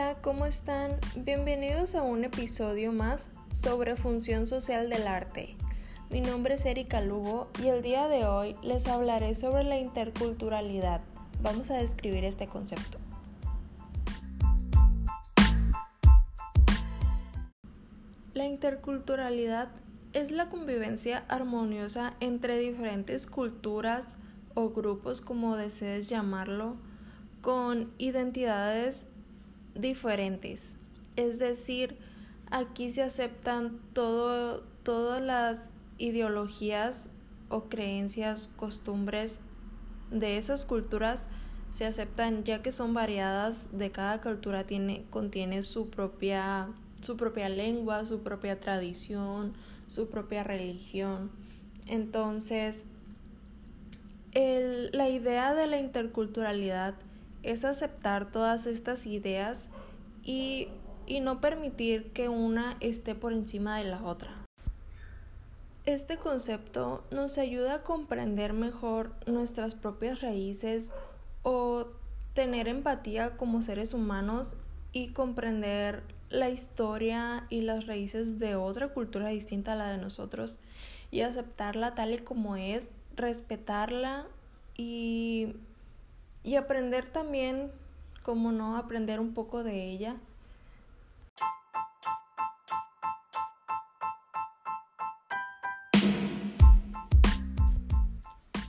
Hola, ¿cómo están? Bienvenidos a un episodio más sobre función social del arte. Mi nombre es Erika Lugo y el día de hoy les hablaré sobre la interculturalidad. Vamos a describir este concepto. La interculturalidad es la convivencia armoniosa entre diferentes culturas o grupos, como desees llamarlo, con identidades diferentes. Es decir, aquí se aceptan todo, todas las ideologías o creencias, costumbres de esas culturas se aceptan ya que son variadas, de cada cultura tiene, contiene su propia, su propia lengua, su propia tradición, su propia religión. Entonces, el, la idea de la interculturalidad es aceptar todas estas ideas y, y no permitir que una esté por encima de la otra. Este concepto nos ayuda a comprender mejor nuestras propias raíces o tener empatía como seres humanos y comprender la historia y las raíces de otra cultura distinta a la de nosotros y aceptarla tal y como es, respetarla y y aprender también, como no, aprender un poco de ella.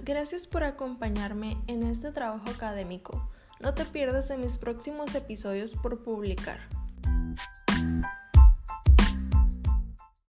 Gracias por acompañarme en este trabajo académico. No te pierdas en mis próximos episodios por publicar.